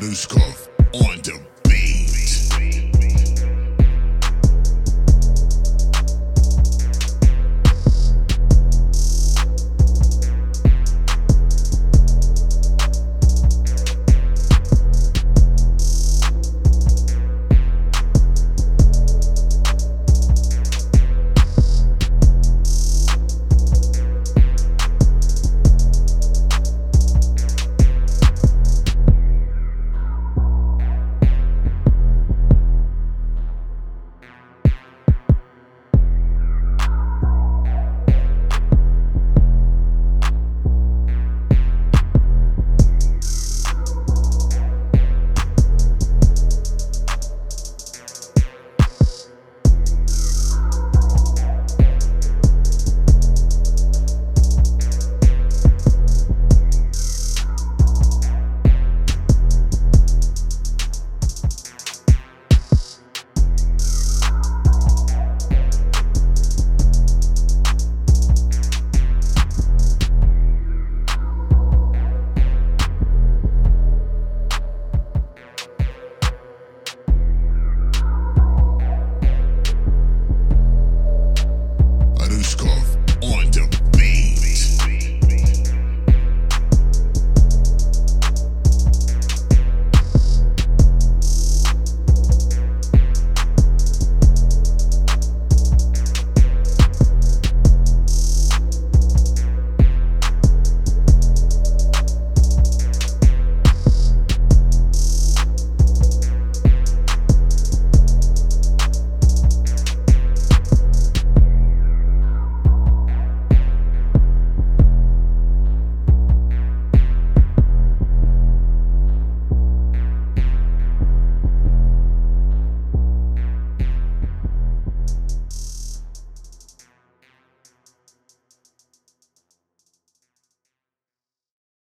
Raduskov on to